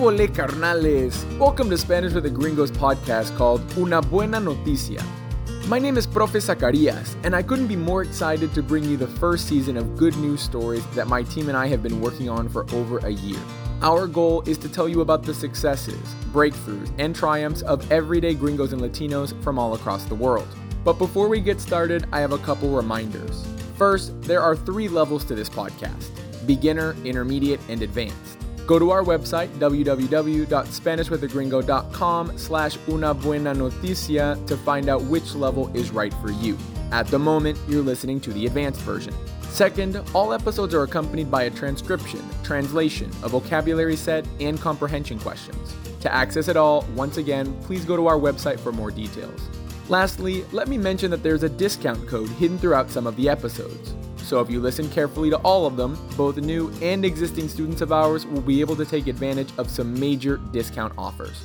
volé, carnales? Welcome to Spanish with the Gringos podcast called Una Buena Noticia. My name is Profe Zacarias, and I couldn't be more excited to bring you the first season of good news stories that my team and I have been working on for over a year. Our goal is to tell you about the successes, breakthroughs, and triumphs of everyday gringos and Latinos from all across the world. But before we get started, I have a couple reminders. First, there are three levels to this podcast beginner, intermediate, and advanced. Go to our website, www.spanishwithagringo.com slash una buena noticia to find out which level is right for you. At the moment, you're listening to the advanced version. Second, all episodes are accompanied by a transcription, translation, a vocabulary set, and comprehension questions. To access it all, once again, please go to our website for more details. Lastly, let me mention that there's a discount code hidden throughout some of the episodes. So if you listen carefully to all of them, both new and existing students of ours will be able to take advantage of some major discount offers.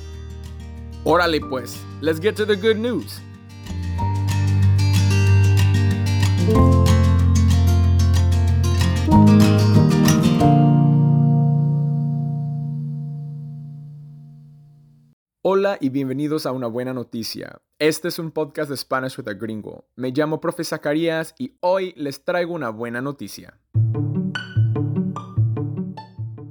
Órale pues, let's get to the good news. Hola y bienvenidos a Una Buena Noticia. Este es un podcast de Spanish with a Gringo. Me llamo Profe Zacarías y hoy les traigo una buena noticia.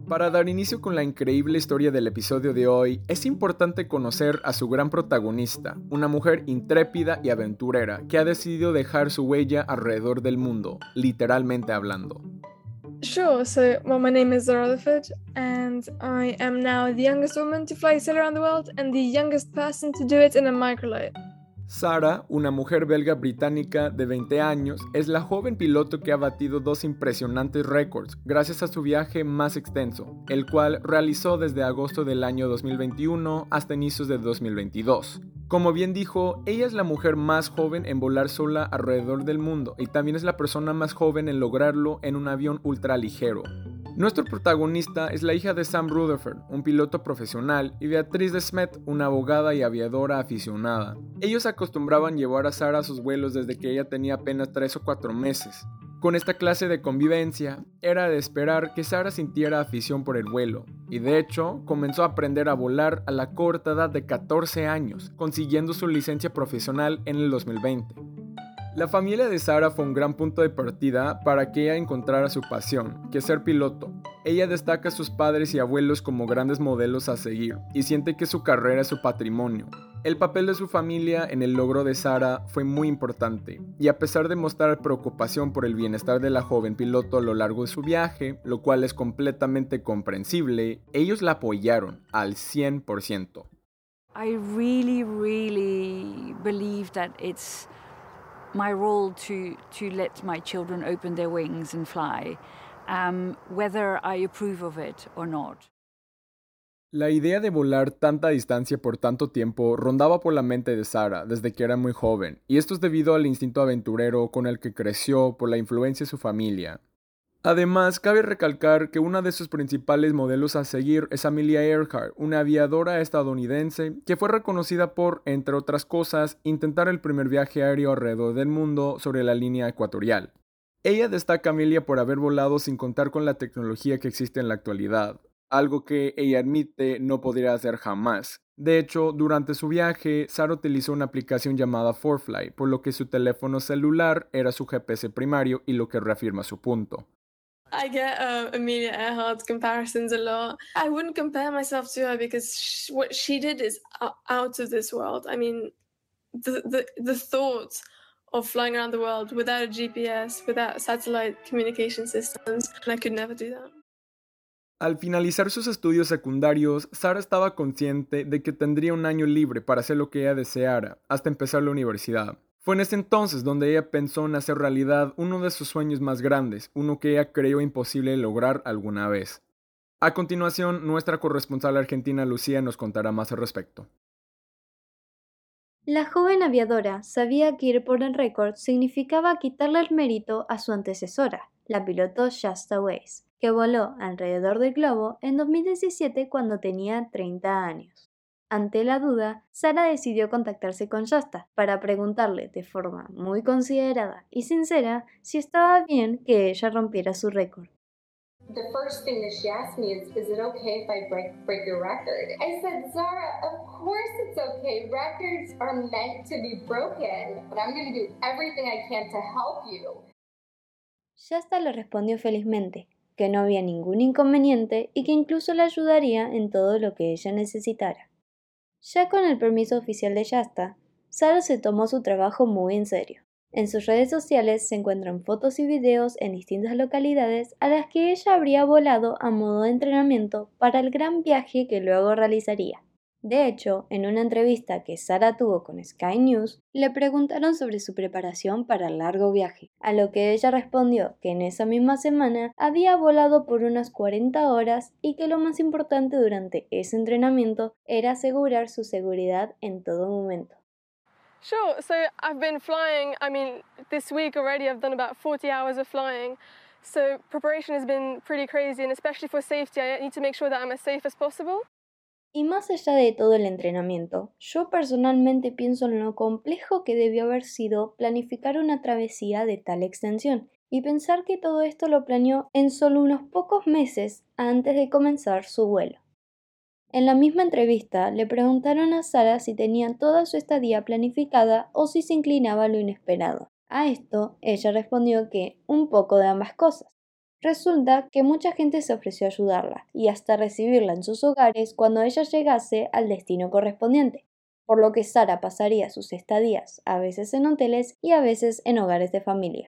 Para dar inicio con la increíble historia del episodio de hoy, es importante conocer a su gran protagonista, una mujer intrépida y aventurera que ha decidido dejar su huella alrededor del mundo, literalmente hablando. Sure. So, well, my name is Zara Rutherford, and I am now the youngest woman to fly sail around the world and the youngest person to do it in a microlight. Sara, una mujer belga británica de 20 años, es la joven piloto que ha batido dos impresionantes récords gracias a su viaje más extenso, el cual realizó desde agosto del año 2021 hasta inicios de 2022. Como bien dijo, ella es la mujer más joven en volar sola alrededor del mundo y también es la persona más joven en lograrlo en un avión ultraligero. Nuestro protagonista es la hija de Sam Rutherford, un piloto profesional, y Beatriz de Smet, una abogada y aviadora aficionada. Ellos acostumbraban llevar a Sara a sus vuelos desde que ella tenía apenas 3 o 4 meses. Con esta clase de convivencia, era de esperar que Sara sintiera afición por el vuelo, y de hecho comenzó a aprender a volar a la corta edad de 14 años, consiguiendo su licencia profesional en el 2020. La familia de Sara fue un gran punto de partida para que ella encontrara su pasión, que es ser piloto. Ella destaca a sus padres y abuelos como grandes modelos a seguir y siente que su carrera es su patrimonio. El papel de su familia en el logro de Sara fue muy importante, y a pesar de mostrar preocupación por el bienestar de la joven piloto a lo largo de su viaje, lo cual es completamente comprensible, ellos la apoyaron al 100%. I really, really believe that it's my role to, to let my children open their wings and fly, um, whether I approve of it or not. La idea de volar tanta distancia por tanto tiempo rondaba por la mente de Sara desde que era muy joven, y esto es debido al instinto aventurero con el que creció por la influencia de su familia. Además, cabe recalcar que una de sus principales modelos a seguir es Amelia Earhart, una aviadora estadounidense que fue reconocida por, entre otras cosas, intentar el primer viaje aéreo alrededor del mundo sobre la línea ecuatorial. Ella destaca a Amelia por haber volado sin contar con la tecnología que existe en la actualidad, algo que ella admite no podría hacer jamás. De hecho, durante su viaje, Sara utilizó una aplicación llamada Forfly, por lo que su teléfono celular era su GPS primario y lo que reafirma su punto. I get uh, Amelia Earhart comparisons a lot. I wouldn't compare myself to her because sh- what she did is out of this world. I mean, the, the, the thought of flying around the world without a GPS, without satellite communication systems, and I could never do that. Al finalizar sus estudios secundarios, Sara estaba consciente de que tendría un año libre para hacer lo que ella deseara, hasta empezar la universidad. Fue en ese entonces donde ella pensó en hacer realidad uno de sus sueños más grandes, uno que ella creyó imposible lograr alguna vez. A continuación, nuestra corresponsal argentina Lucía nos contará más al respecto. La joven aviadora sabía que ir por el récord significaba quitarle el mérito a su antecesora, la piloto Shasta Weiss, que voló alrededor del globo en 2017 cuando tenía 30 años. Ante la duda, Sara decidió contactarse con Shasta para preguntarle de forma muy considerada y sincera si estaba bien que ella rompiera su récord. The first thing that she asked me is, is it okay if I break, break your record? I said, Zara, of course it's okay. Records are meant to be broken, but I'm going to do everything I can to help you. Shasta le respondió felizmente que no había ningún inconveniente y que incluso le ayudaría en todo lo que ella necesitara. Ya con el permiso oficial de Shasta, Sara se tomó su trabajo muy en serio. En sus redes sociales se encuentran fotos y videos en distintas localidades a las que ella habría volado a modo de entrenamiento para el gran viaje que luego realizaría. De hecho, en una entrevista que Sara tuvo con Sky News, le preguntaron sobre su preparación para el largo viaje, a lo que ella respondió que en esa misma semana había volado por unas 40 horas y que lo más importante durante ese entrenamiento era asegurar su seguridad en todo momento. Sure, so I've been flying, I mean, this week already I've done about 40 hours of flying. So preparation has been pretty crazy and especially for safety I need to make sure that I'm as safe as possible. Y más allá de todo el entrenamiento, yo personalmente pienso en lo complejo que debió haber sido planificar una travesía de tal extensión, y pensar que todo esto lo planeó en solo unos pocos meses antes de comenzar su vuelo. En la misma entrevista le preguntaron a Sara si tenía toda su estadía planificada o si se inclinaba a lo inesperado. A esto ella respondió que un poco de ambas cosas. Resulta que mucha gente se ofreció a ayudarla y hasta recibirla en sus hogares cuando ella llegase al destino correspondiente, por lo que Sara pasaría sus estadías a veces en hoteles y a veces en hogares de familia.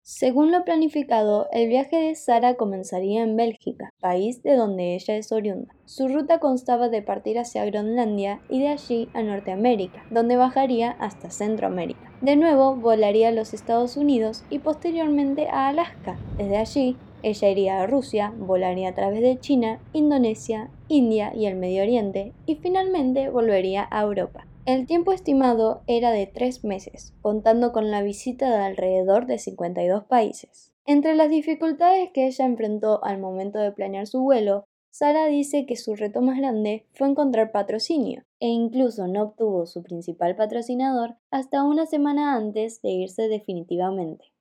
Según lo planificado, el viaje de Sara comenzaría en Bélgica, país de donde ella es oriunda. Su ruta constaba de partir hacia Groenlandia y de allí a Norteamérica, donde bajaría hasta Centroamérica. De nuevo volaría a los Estados Unidos y posteriormente a Alaska. Desde allí ella iría a Rusia, volaría a través de China, Indonesia, India y el Medio Oriente y finalmente volvería a Europa. El tiempo estimado era de tres meses, contando con la visita de alrededor de 52 países. Entre las dificultades que ella enfrentó al momento de planear su vuelo, Sara dice que su reto más grande fue encontrar patrocinio, e incluso no obtuvo su principal patrocinador hasta una semana antes de irse definitivamente.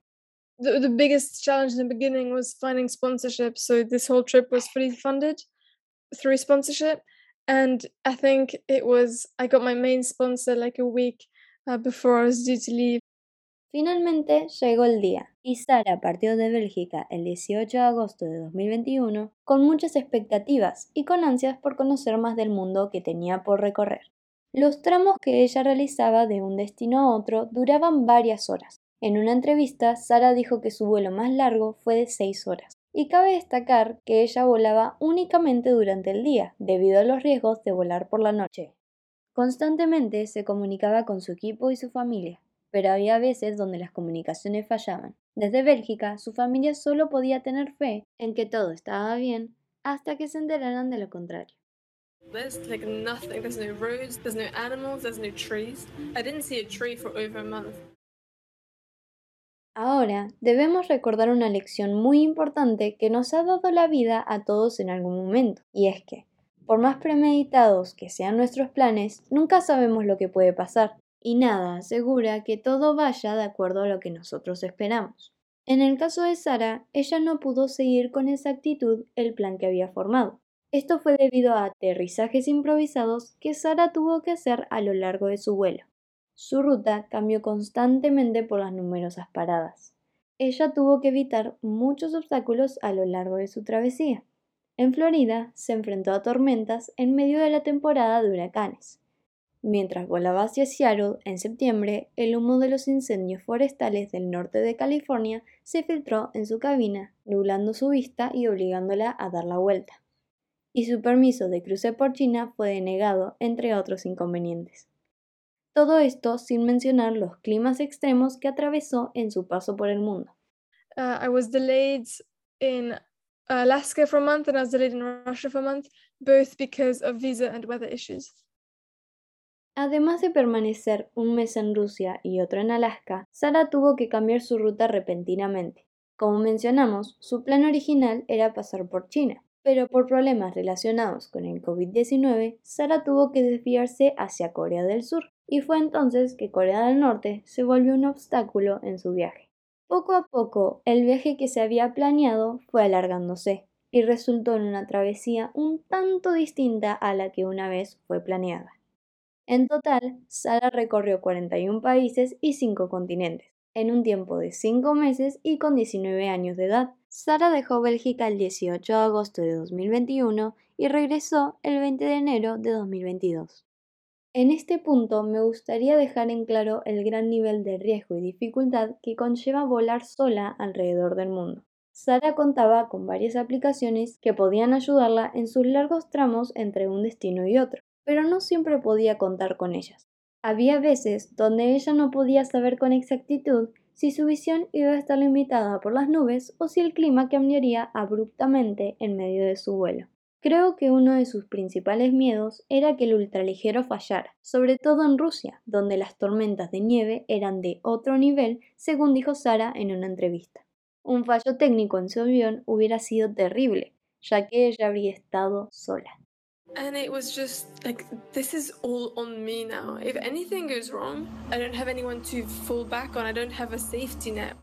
The, the biggest challenge in the beginning was finding sponsorship. So this whole trip was fully funded through sponsorship. And I think it was, I got my main sponsor like a week uh, before I was due to leave. Finalmente llegó el día y Sara partió de Bélgica el 18 de agosto de 2021 con muchas expectativas y con ansias por conocer más del mundo que tenía por recorrer. Los tramos que ella realizaba de un destino a otro duraban varias horas, en una entrevista, Sara dijo que su vuelo más largo fue de seis horas. Y cabe destacar que ella volaba únicamente durante el día, debido a los riesgos de volar por la noche. Constantemente se comunicaba con su equipo y su familia, pero había veces donde las comunicaciones fallaban. Desde Bélgica, su familia solo podía tener fe en que todo estaba bien hasta que se enteraran de lo contrario. Ahora debemos recordar una lección muy importante que nos ha dado la vida a todos en algún momento, y es que, por más premeditados que sean nuestros planes, nunca sabemos lo que puede pasar, y nada asegura que todo vaya de acuerdo a lo que nosotros esperamos. En el caso de Sara, ella no pudo seguir con exactitud el plan que había formado. Esto fue debido a aterrizajes improvisados que Sara tuvo que hacer a lo largo de su vuelo. Su ruta cambió constantemente por las numerosas paradas. Ella tuvo que evitar muchos obstáculos a lo largo de su travesía. En Florida se enfrentó a tormentas en medio de la temporada de huracanes. Mientras volaba hacia Seattle en septiembre, el humo de los incendios forestales del norte de California se filtró en su cabina, nublando su vista y obligándola a dar la vuelta. Y su permiso de cruce por China fue denegado, entre otros inconvenientes. Todo esto sin mencionar los climas extremos que atravesó en su paso por el mundo. Uh, I was delayed in Alaska for a month and I was delayed in Russia for a month, both because of visa and weather issues. Además de permanecer un mes en Rusia y otro en Alaska, Sara tuvo que cambiar su ruta repentinamente. Como mencionamos, su plan original era pasar por China, pero por problemas relacionados con el COVID-19, Sara tuvo que desviarse hacia Corea del Sur, y fue entonces que Corea del Norte se volvió un obstáculo en su viaje. Poco a poco, el viaje que se había planeado fue alargándose, y resultó en una travesía un tanto distinta a la que una vez fue planeada. En total, Sara recorrió 41 países y 5 continentes, en un tiempo de 5 meses y con 19 años de edad. Sara dejó Bélgica el 18 de agosto de 2021 y regresó el 20 de enero de 2022. En este punto me gustaría dejar en claro el gran nivel de riesgo y dificultad que conlleva volar sola alrededor del mundo. Sara contaba con varias aplicaciones que podían ayudarla en sus largos tramos entre un destino y otro pero no siempre podía contar con ellas. Había veces donde ella no podía saber con exactitud si su visión iba a estar limitada por las nubes o si el clima cambiaría abruptamente en medio de su vuelo. Creo que uno de sus principales miedos era que el ultraligero fallara, sobre todo en Rusia, donde las tormentas de nieve eran de otro nivel, según dijo Sara en una entrevista. Un fallo técnico en su avión hubiera sido terrible, ya que ella habría estado sola. And it was just like, this is all on me now. If anything goes wrong, I don't have anyone to fall back on. I don't have a safety net.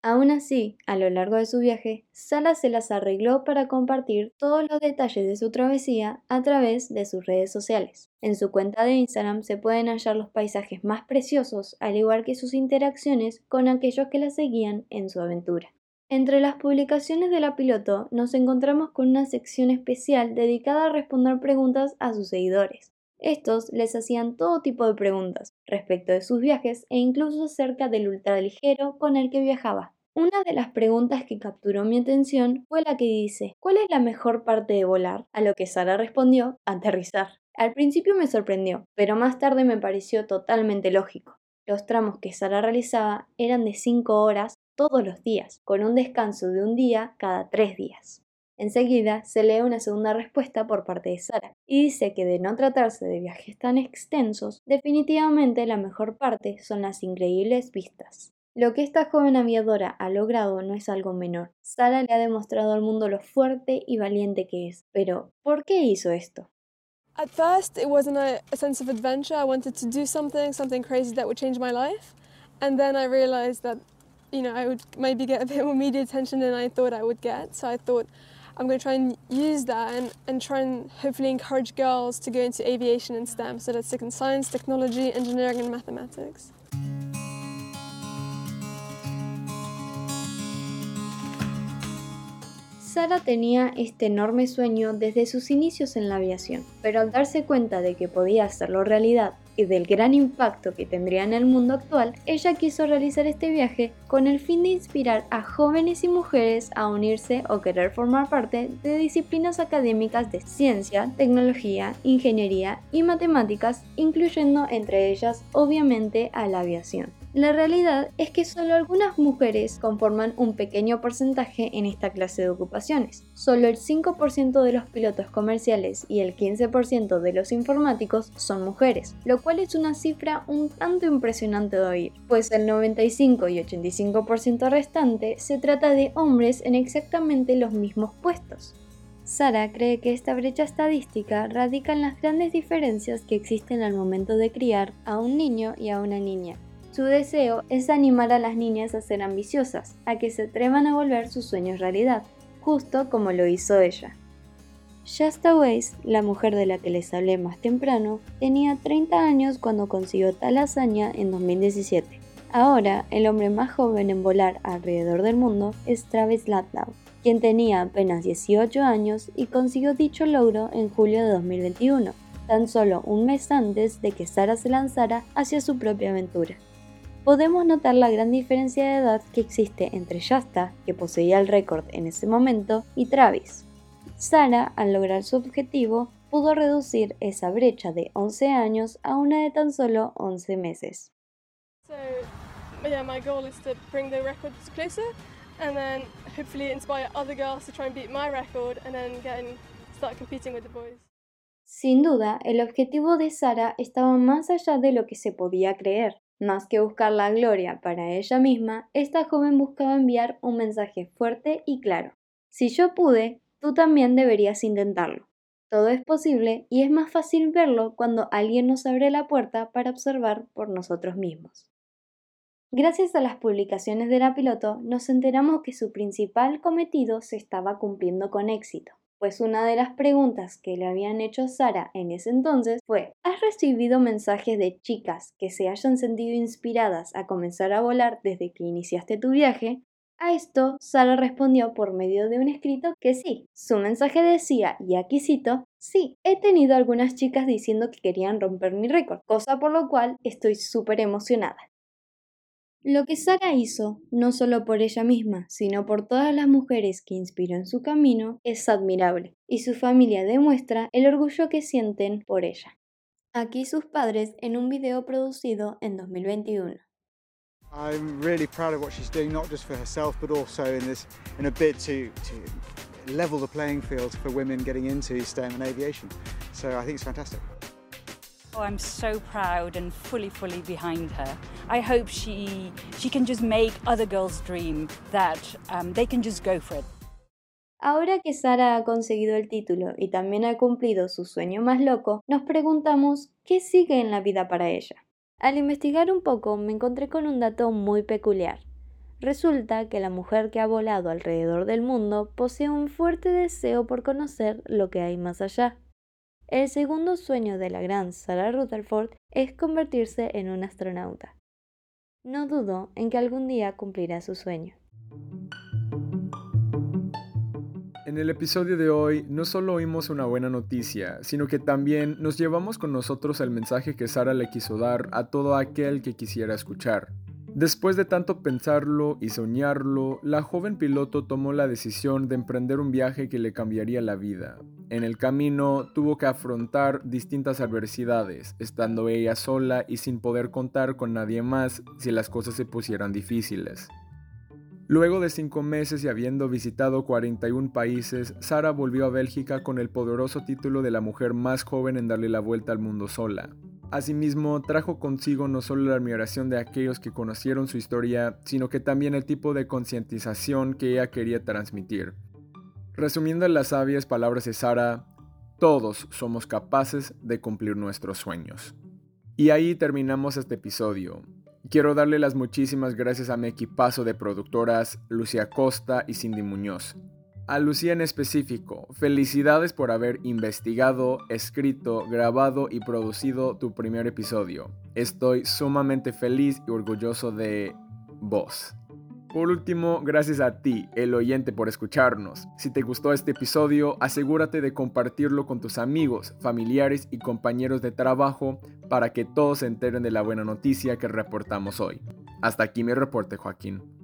Aún así, a lo largo de su viaje, Sala se las arregló para compartir todos los detalles de su travesía a través de sus redes sociales. En su cuenta de Instagram se pueden hallar los paisajes más preciosos, al igual que sus interacciones con aquellos que la seguían en su aventura. Entre las publicaciones de la piloto nos encontramos con una sección especial dedicada a responder preguntas a sus seguidores. Estos les hacían todo tipo de preguntas respecto de sus viajes e incluso acerca del ultraligero con el que viajaba. Una de las preguntas que capturó mi atención fue la que dice ¿Cuál es la mejor parte de volar? A lo que Sara respondió aterrizar. Al principio me sorprendió, pero más tarde me pareció totalmente lógico. Los tramos que Sara realizaba eran de 5 horas todos los días, con un descanso de un día cada tres días. Enseguida se lee una segunda respuesta por parte de Sara y dice que de no tratarse de viajes tan extensos, definitivamente la mejor parte son las increíbles vistas. Lo que esta joven aviadora ha logrado no es algo menor. Sara le ha demostrado al mundo lo fuerte y valiente que es. Pero, ¿por qué hizo esto? At first, it wasn't a, sense of adventure. I wanted to do something, something crazy that would change my life. And then I realized that you know, I would maybe get a bit more media attention than I thought I would get. So I thought I'm going to try and use that and, and try and hopefully encourage girls to go into aviation and STEM. So that's in science, technology, engineering, and mathematics. Sara tenía este enorme sueño desde sus inicios en la aviación, pero al darse cuenta de que podía hacerlo realidad y del gran impacto que tendría en el mundo actual, ella quiso realizar este viaje con el fin de inspirar a jóvenes y mujeres a unirse o querer formar parte de disciplinas académicas de ciencia, tecnología, ingeniería y matemáticas, incluyendo entre ellas obviamente a la aviación. La realidad es que solo algunas mujeres conforman un pequeño porcentaje en esta clase de ocupaciones. Solo el 5% de los pilotos comerciales y el 15% de los informáticos son mujeres, lo cual es una cifra un tanto impresionante de oír, pues el 95 y 85% restante se trata de hombres en exactamente los mismos puestos. Sara cree que esta brecha estadística radica en las grandes diferencias que existen al momento de criar a un niño y a una niña, su deseo es animar a las niñas a ser ambiciosas, a que se atrevan a volver sus sueños realidad, justo como lo hizo ella. Shasta Weiss, la mujer de la que les hablé más temprano, tenía 30 años cuando consiguió tal hazaña en 2017. Ahora, el hombre más joven en volar alrededor del mundo es Travis Latlow, quien tenía apenas 18 años y consiguió dicho logro en julio de 2021, tan solo un mes antes de que Sara se lanzara hacia su propia aventura podemos notar la gran diferencia de edad que existe entre Shasta, que poseía el récord en ese momento, y Travis. Sara, al lograr su objetivo, pudo reducir esa brecha de 11 años a una de tan solo 11 meses. So, yeah, my goal is to bring the record closer and then hopefully inspire other girls to try and beat my record and then get and start competing with the boys. Sin duda, el objetivo de Sara estaba más allá de lo que se podía creer. Más que buscar la gloria para ella misma, esta joven buscaba enviar un mensaje fuerte y claro. Si yo pude, tú también deberías intentarlo. Todo es posible y es más fácil verlo cuando alguien nos abre la puerta para observar por nosotros mismos. Gracias a las publicaciones de la piloto nos enteramos que su principal cometido se estaba cumpliendo con éxito pues una de las preguntas que le habían hecho a Sara en ese entonces fue ¿Has recibido mensajes de chicas que se hayan sentido inspiradas a comenzar a volar desde que iniciaste tu viaje? A esto, Sara respondió por medio de un escrito que sí. Su mensaje decía, y aquí cito, sí, he tenido algunas chicas diciendo que querían romper mi récord, cosa por lo cual estoy súper emocionada. Lo que Sara hizo, no solo por ella misma, sino por todas las mujeres que inspiró en su camino, es admirable, y su familia demuestra el orgullo que sienten por ella. Aquí sus padres en un video producido en 2021. I'm really proud of what she's doing, not just for herself, but also in this, in a bid to, to level the playing field for women getting into STEM and aviation. So I think it's fantastic. Oh, I'm so proud and fully, fully behind her. I hope she she can just make other girls dream that um, they can just go for it. Ahora que Sara ha conseguido el título y también ha cumplido su sueño más loco, nos preguntamos qué sigue en la vida para ella. Al investigar un poco me encontré con un dato muy peculiar. Resulta que la mujer que ha volado alrededor del mundo posee un fuerte deseo por conocer lo que hay más allá. El segundo sueño de la gran Sarah Rutherford es convertirse en un astronauta. No dudo en que algún día cumplirá su sueño. En el episodio de hoy no solo oímos una buena noticia, sino que también nos llevamos con nosotros el mensaje que Sara le quiso dar a todo aquel que quisiera escuchar. Después de tanto pensarlo y soñarlo, la joven piloto tomó la decisión de emprender un viaje que le cambiaría la vida. En el camino tuvo que afrontar distintas adversidades, estando ella sola y sin poder contar con nadie más si las cosas se pusieran difíciles. Luego de cinco meses y habiendo visitado 41 países, Sara volvió a Bélgica con el poderoso título de la mujer más joven en darle la vuelta al mundo sola. Asimismo, trajo consigo no solo la admiración de aquellos que conocieron su historia, sino que también el tipo de concientización que ella quería transmitir. Resumiendo en las sabias palabras de Sara, todos somos capaces de cumplir nuestros sueños. Y ahí terminamos este episodio. Quiero darle las muchísimas gracias a mi equipazo de productoras Lucia Costa y Cindy Muñoz. A Lucía en específico, felicidades por haber investigado, escrito, grabado y producido tu primer episodio. Estoy sumamente feliz y orgulloso de vos. Por último, gracias a ti, el oyente, por escucharnos. Si te gustó este episodio, asegúrate de compartirlo con tus amigos, familiares y compañeros de trabajo para que todos se enteren de la buena noticia que reportamos hoy. Hasta aquí mi reporte, Joaquín.